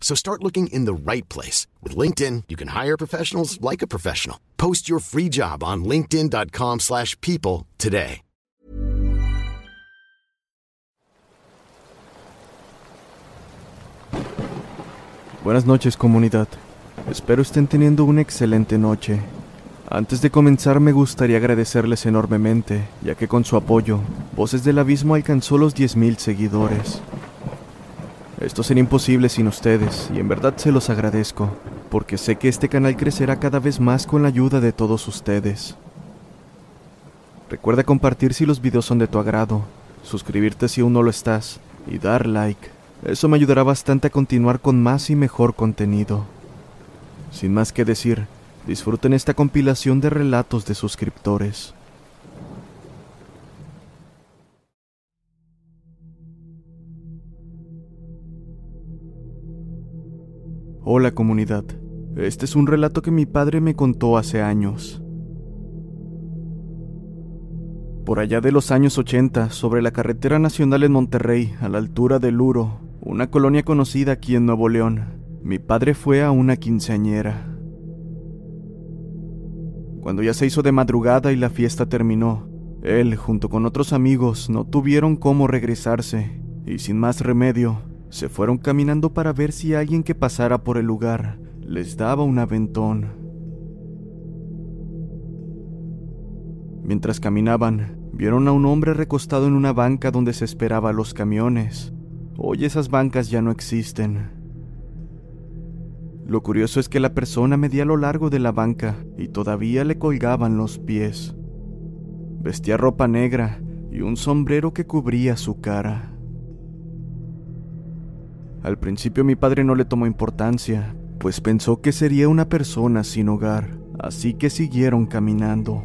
So start looking in the right place. With LinkedIn, you can hire professionals like a professional. Post your free job on linkedin.com slash people today. Buenas noches comunidad. Espero estén teniendo una excelente noche. Antes de comenzar me gustaría agradecerles enormemente, ya que con su apoyo, Voces del Abismo alcanzó los 10.000 seguidores. Esto sería imposible sin ustedes, y en verdad se los agradezco, porque sé que este canal crecerá cada vez más con la ayuda de todos ustedes. Recuerda compartir si los videos son de tu agrado, suscribirte si aún no lo estás, y dar like. Eso me ayudará bastante a continuar con más y mejor contenido. Sin más que decir, disfruten esta compilación de relatos de suscriptores. Hola comunidad, este es un relato que mi padre me contó hace años. Por allá de los años 80, sobre la carretera nacional en Monterrey, a la altura del Luro, una colonia conocida aquí en Nuevo León, mi padre fue a una quinceañera. Cuando ya se hizo de madrugada y la fiesta terminó, él, junto con otros amigos, no tuvieron cómo regresarse, y sin más remedio, se fueron caminando para ver si alguien que pasara por el lugar les daba un aventón. Mientras caminaban, vieron a un hombre recostado en una banca donde se esperaba los camiones. Hoy esas bancas ya no existen. Lo curioso es que la persona medía lo largo de la banca y todavía le colgaban los pies. Vestía ropa negra y un sombrero que cubría su cara. Al principio mi padre no le tomó importancia, pues pensó que sería una persona sin hogar, así que siguieron caminando.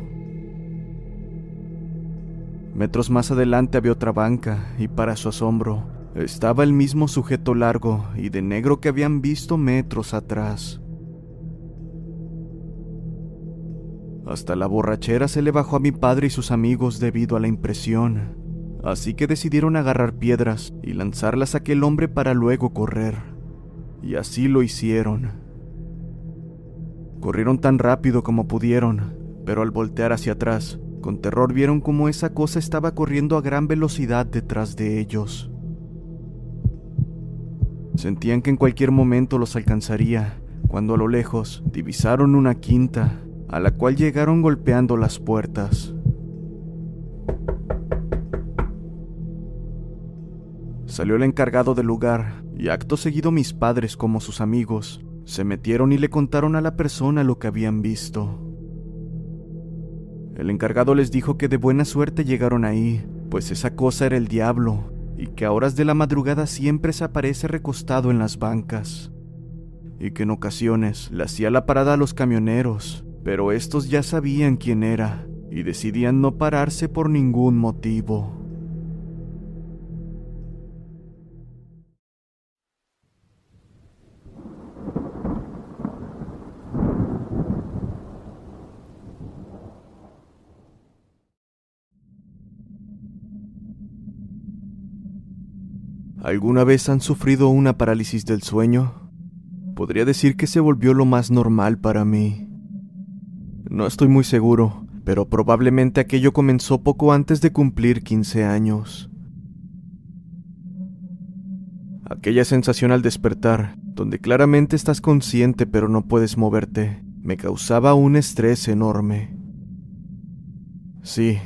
Metros más adelante había otra banca, y para su asombro, estaba el mismo sujeto largo y de negro que habían visto metros atrás. Hasta la borrachera se le bajó a mi padre y sus amigos debido a la impresión, así que decidieron agarrar piedras y lanzarlas a aquel hombre para luego correr. Y así lo hicieron. Corrieron tan rápido como pudieron, pero al voltear hacia atrás, con terror vieron cómo esa cosa estaba corriendo a gran velocidad detrás de ellos. Sentían que en cualquier momento los alcanzaría, cuando a lo lejos divisaron una quinta, a la cual llegaron golpeando las puertas. Salió el encargado del lugar, y acto seguido mis padres como sus amigos Se metieron y le contaron a la persona lo que habían visto. El encargado les dijo que de buena suerte llegaron ahí, pues esa cosa era el diablo, y que a horas de la madrugada siempre se aparece recostado en las bancas, y que en ocasiones le hacía la parada a los camioneros, pero estos ya sabían quién era, y decidían no pararse por ningún motivo. ¿Alguna vez han sufrido una parálisis del sueño? Podría decir que se volvió lo más normal para mí. No estoy muy seguro, pero probablemente aquello comenzó poco antes de cumplir 15 años. Aquella sensación al despertar, donde claramente estás consciente pero no puedes moverte, me causaba un estrés enorme. Sí,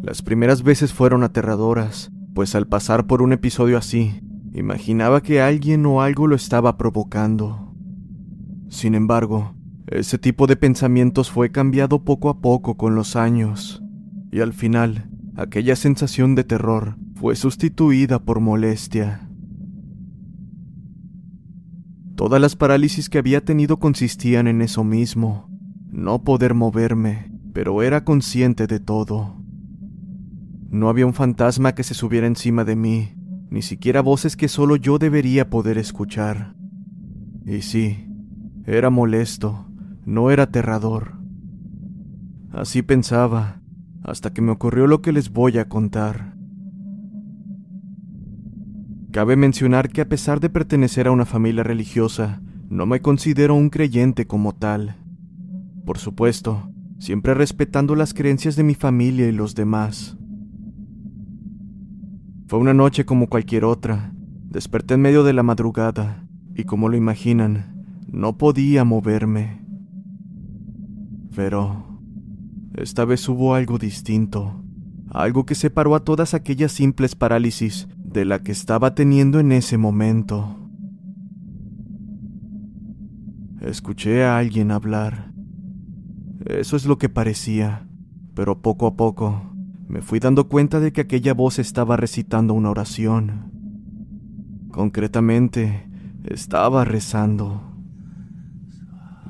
las primeras veces fueron aterradoras, pues al pasar por un episodio así, imaginaba que alguien o algo lo estaba provocando. Sin embargo, ese tipo de pensamientos fue cambiado poco a poco con los años, y al final, aquella sensación de terror fue sustituida por molestia. Todas las parálisis que había tenido consistían en eso mismo, no poder moverme, pero era consciente de todo. No había un fantasma que se subiera encima de mí, ni siquiera voces que solo yo debería poder escuchar. Y sí, era molesto, no era aterrador. Así pensaba, hasta que me ocurrió lo que les voy a contar. Cabe mencionar que a pesar de pertenecer a una familia religiosa, no me considero un creyente como tal. Por supuesto, siempre respetando las creencias de mi familia y los demás. Fue una noche como cualquier otra. Desperté en medio de la madrugada y como lo imaginan, no podía moverme. Pero esta vez hubo algo distinto, algo que separó a todas aquellas simples parálisis de la que estaba teniendo en ese momento. Escuché a alguien hablar. Eso es lo que parecía, pero poco a poco me fui dando cuenta de que aquella voz estaba recitando una oración. Concretamente, estaba rezando.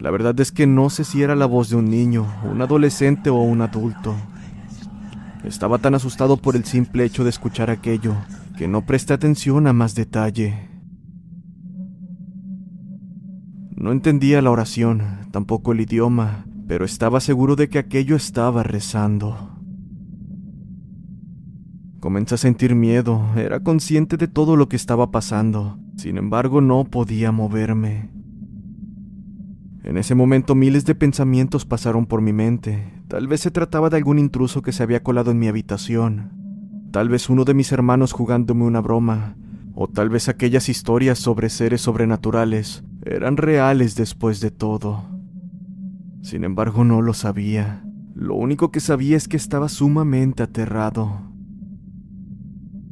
La verdad es que no sé si era la voz de un niño, un adolescente o un adulto. Estaba tan asustado por el simple hecho de escuchar aquello que no presté atención a más detalle. No entendía la oración, tampoco el idioma, pero estaba seguro de que aquello estaba rezando. Comencé a sentir miedo, era consciente de todo lo que estaba pasando, sin embargo no podía moverme. En ese momento miles de pensamientos pasaron por mi mente, tal vez se trataba de algún intruso que se había colado en mi habitación, tal vez uno de mis hermanos jugándome una broma, o tal vez aquellas historias sobre seres sobrenaturales eran reales después de todo. Sin embargo no lo sabía, lo único que sabía es que estaba sumamente aterrado.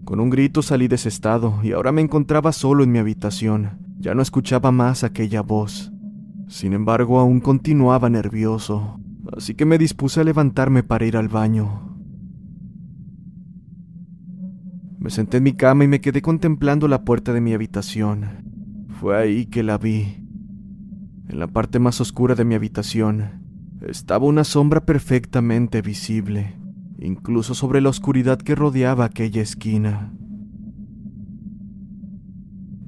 Con un grito salí de ese estado y ahora me encontraba solo en mi habitación. Ya no escuchaba más aquella voz. Sin embargo, aún continuaba nervioso, así que me dispuse a levantarme para ir al baño. Me senté en mi cama y me quedé contemplando la puerta de mi habitación. Fue ahí que la vi. En la parte más oscura de mi habitación estaba una sombra perfectamente visible incluso sobre la oscuridad que rodeaba aquella esquina.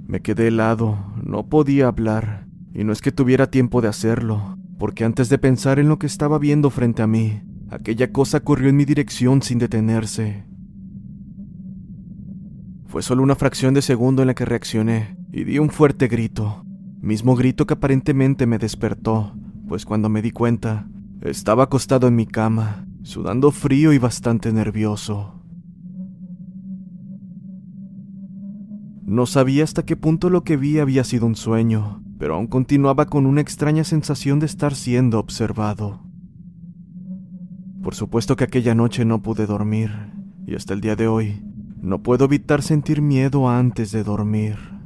Me quedé helado, no podía hablar, y no es que tuviera tiempo de hacerlo, porque antes de pensar en lo que estaba viendo frente a mí, aquella cosa corrió en mi dirección sin detenerse. Fue solo una fracción de segundo en la que reaccioné y di un fuerte grito, mismo grito que aparentemente me despertó, pues cuando me di cuenta, estaba acostado en mi cama, sudando frío y bastante nervioso. No sabía hasta qué punto lo que vi había sido un sueño, pero aún continuaba con una extraña sensación de estar siendo observado. Por supuesto que aquella noche no pude dormir, y hasta el día de hoy no puedo evitar sentir miedo antes de dormir.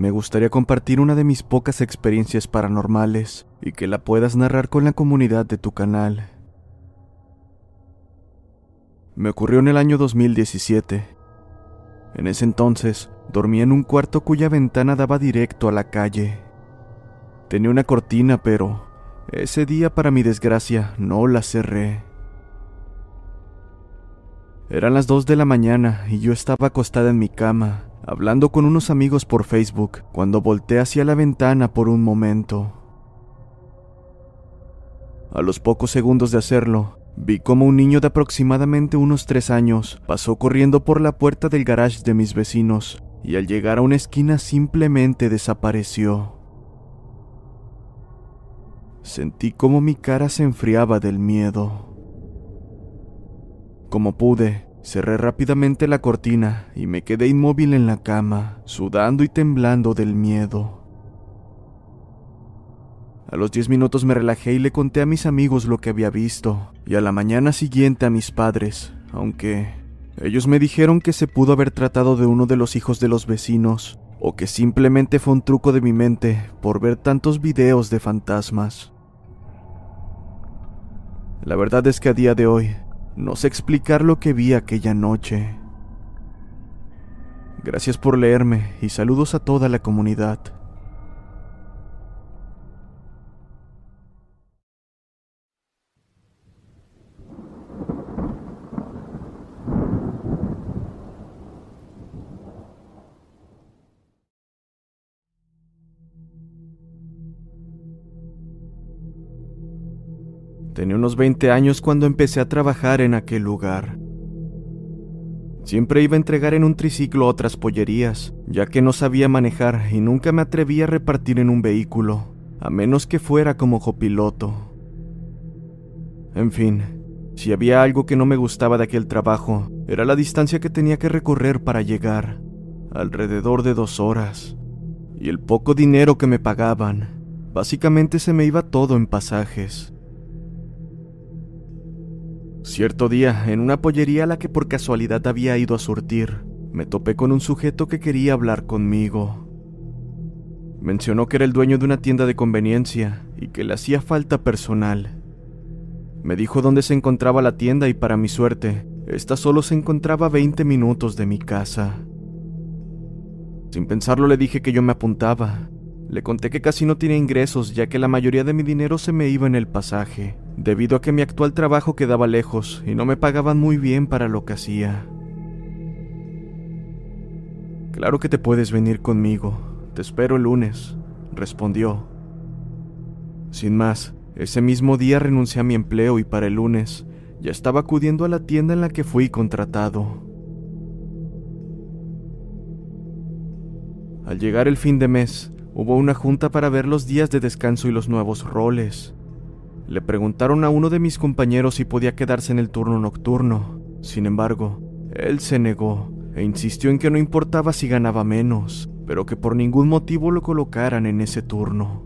Me gustaría compartir una de mis pocas experiencias paranormales y que la puedas narrar con la comunidad de tu canal. Me ocurrió en el año 2017. En ese entonces, dormía en un cuarto cuya ventana daba directo a la calle. Tenía una cortina, pero ese día, para mi desgracia, no la cerré. Eran las 2 de la mañana y yo estaba acostada en mi cama, hablando con unos amigos por Facebook, cuando volteé hacia la ventana por un momento. A los pocos segundos de hacerlo, vi como un niño de aproximadamente unos tres años pasó corriendo por la puerta del garage de mis vecinos y al llegar a una esquina simplemente desapareció. Sentí como mi cara se enfriaba del miedo. Como pude, cerré rápidamente la cortina y me quedé inmóvil en la cama, sudando y temblando del miedo. A los diez minutos me relajé y le conté a mis amigos lo que había visto, y a la mañana siguiente a mis padres, aunque ellos me dijeron que se pudo haber tratado de uno de los hijos de los vecinos, o que simplemente fue un truco de mi mente por ver tantos videos de fantasmas. La verdad es que a día de hoy no sé explicar lo que vi aquella noche. Gracias por leerme y saludos a toda la comunidad. Tenía unos 20 años cuando empecé a trabajar en aquel lugar. Siempre iba a entregar en un triciclo otras pollerías, ya que no sabía manejar y nunca me atrevía a repartir en un vehículo, a menos que fuera como copiloto. En fin, si había algo que no me gustaba de aquel trabajo, era la distancia que tenía que recorrer para llegar, alrededor de dos horas, y el poco dinero que me pagaban. Básicamente se me iba todo en pasajes. Cierto día, en una pollería a la que por casualidad había ido a surtir, me topé con un sujeto que quería hablar conmigo. Mencionó que era el dueño de una tienda de conveniencia y que le hacía falta personal. Me dijo dónde se encontraba la tienda y para mi suerte, esta solo se encontraba a 20 minutos de mi casa. Sin pensarlo le dije que yo me apuntaba. Le conté que casi no tenía ingresos ya que la mayoría de mi dinero se me iba en el pasaje debido a que mi actual trabajo quedaba lejos y no me pagaban muy bien para lo que hacía. Claro que te puedes venir conmigo, te espero el lunes, respondió. Sin más, ese mismo día renuncié a mi empleo y para el lunes ya estaba acudiendo a la tienda en la que fui contratado. Al llegar el fin de mes, hubo una junta para ver los días de descanso y los nuevos roles. Le preguntaron a uno de mis compañeros si podía quedarse en el turno nocturno. Sin embargo, él se negó e insistió en que no importaba si ganaba menos, pero que por ningún motivo lo colocaran en ese turno.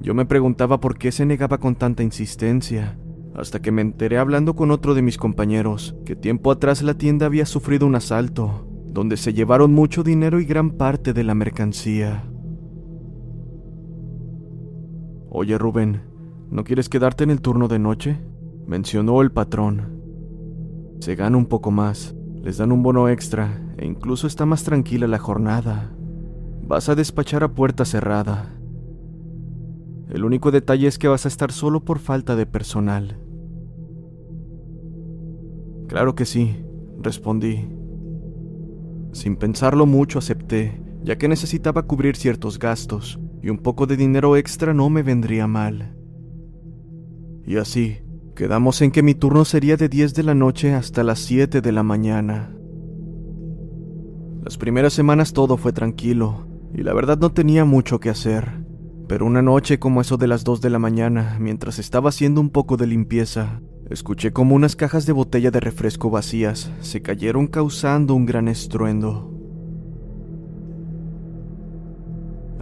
Yo me preguntaba por qué se negaba con tanta insistencia, hasta que me enteré hablando con otro de mis compañeros que tiempo atrás la tienda había sufrido un asalto, donde se llevaron mucho dinero y gran parte de la mercancía. Oye Rubén, ¿no quieres quedarte en el turno de noche? mencionó el patrón. Se gana un poco más, les dan un bono extra e incluso está más tranquila la jornada. Vas a despachar a puerta cerrada. El único detalle es que vas a estar solo por falta de personal. Claro que sí, respondí. Sin pensarlo mucho acepté, ya que necesitaba cubrir ciertos gastos, y un poco de dinero extra no me vendría mal. Y así, quedamos en que mi turno sería de 10 de la noche hasta las 7 de la mañana. Las primeras semanas todo fue tranquilo, y la verdad no tenía mucho que hacer. Pero una noche como eso de las 2 de la mañana, mientras estaba haciendo un poco de limpieza, escuché como unas cajas de botella de refresco vacías se cayeron causando un gran estruendo.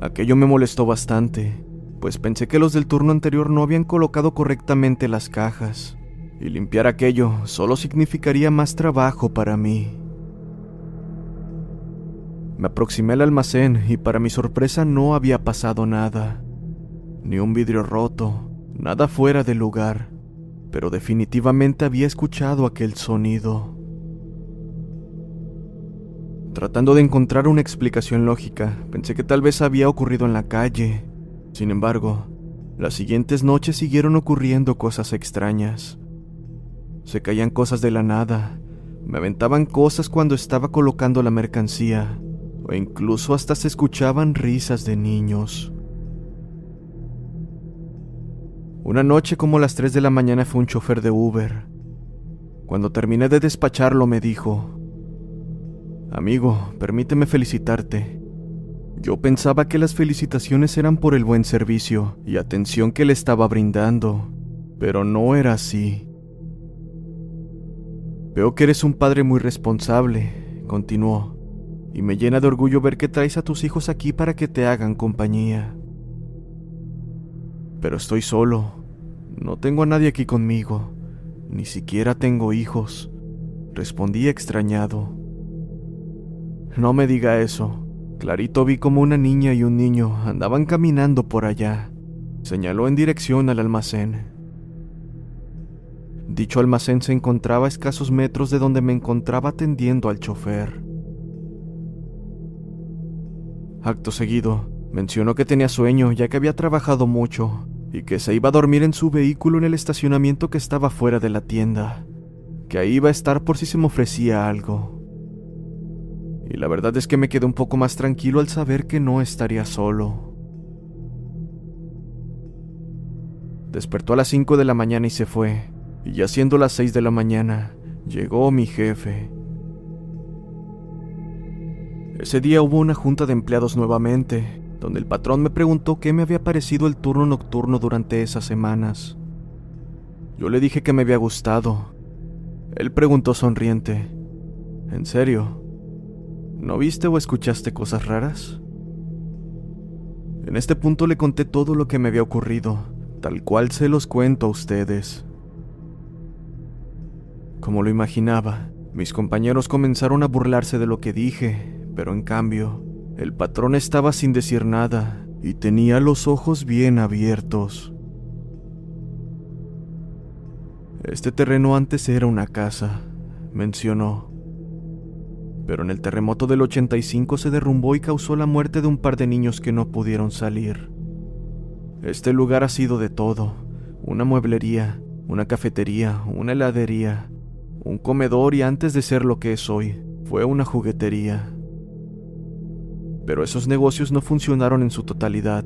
Aquello me molestó bastante, pues pensé que los del turno anterior no habían colocado correctamente las cajas, y limpiar aquello solo significaría más trabajo para mí. Me aproximé al almacén y para mi sorpresa no había pasado nada. Ni un vidrio roto, nada fuera de lugar, pero definitivamente había escuchado aquel sonido. Tratando de encontrar una explicación lógica, pensé que tal vez había ocurrido en la calle. Sin embargo, las siguientes noches siguieron ocurriendo cosas extrañas. Se caían cosas de la nada, me aventaban cosas cuando estaba colocando la mercancía, o incluso hasta se escuchaban risas de niños. Una noche como las 3 de la mañana fue un chofer de Uber. Cuando terminé de despacharlo me dijo, Amigo, permíteme felicitarte. Yo pensaba que las felicitaciones eran por el buen servicio y atención que le estaba brindando, pero no era así. Veo que eres un padre muy responsable, continuó, y me llena de orgullo ver que traes a tus hijos aquí para que te hagan compañía. Pero estoy solo, no tengo a nadie aquí conmigo, ni siquiera tengo hijos, respondí extrañado. No me diga eso. Clarito vi como una niña y un niño andaban caminando por allá. Señaló en dirección al almacén. Dicho almacén se encontraba a escasos metros de donde me encontraba atendiendo al chofer. Acto seguido, mencionó que tenía sueño ya que había trabajado mucho y que se iba a dormir en su vehículo en el estacionamiento que estaba fuera de la tienda, que ahí iba a estar por si se me ofrecía algo. Y la verdad es que me quedé un poco más tranquilo al saber que no estaría solo. Despertó a las 5 de la mañana y se fue, y ya siendo las seis de la mañana, llegó mi jefe. Ese día hubo una junta de empleados nuevamente, donde el patrón me preguntó qué me había parecido el turno nocturno durante esas semanas. Yo le dije que me había gustado. Él preguntó sonriente, ¿En serio? ¿No viste o escuchaste cosas raras? En este punto le conté todo lo que me había ocurrido, tal cual se los cuento a ustedes. Como lo imaginaba, mis compañeros comenzaron a burlarse de lo que dije, pero en cambio, el patrón estaba sin decir nada y tenía los ojos bien abiertos. Este terreno antes era una casa, mencionó. Pero en el terremoto del 85 se derrumbó y causó la muerte de un par de niños que no pudieron salir. Este lugar ha sido de todo, una mueblería, una cafetería, una heladería, un comedor y antes de ser lo que es hoy, fue una juguetería. Pero esos negocios no funcionaron en su totalidad.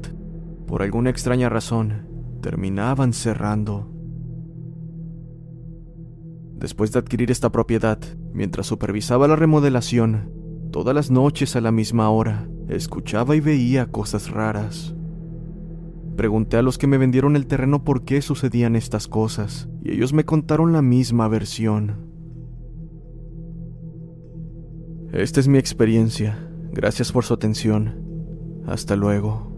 Por alguna extraña razón, terminaban cerrando. Después de adquirir esta propiedad, mientras supervisaba la remodelación, todas las noches a la misma hora, escuchaba y veía cosas raras. Pregunté a los que me vendieron el terreno por qué sucedían estas cosas, y ellos me contaron la misma versión. Esta es mi experiencia. Gracias por su atención. Hasta luego.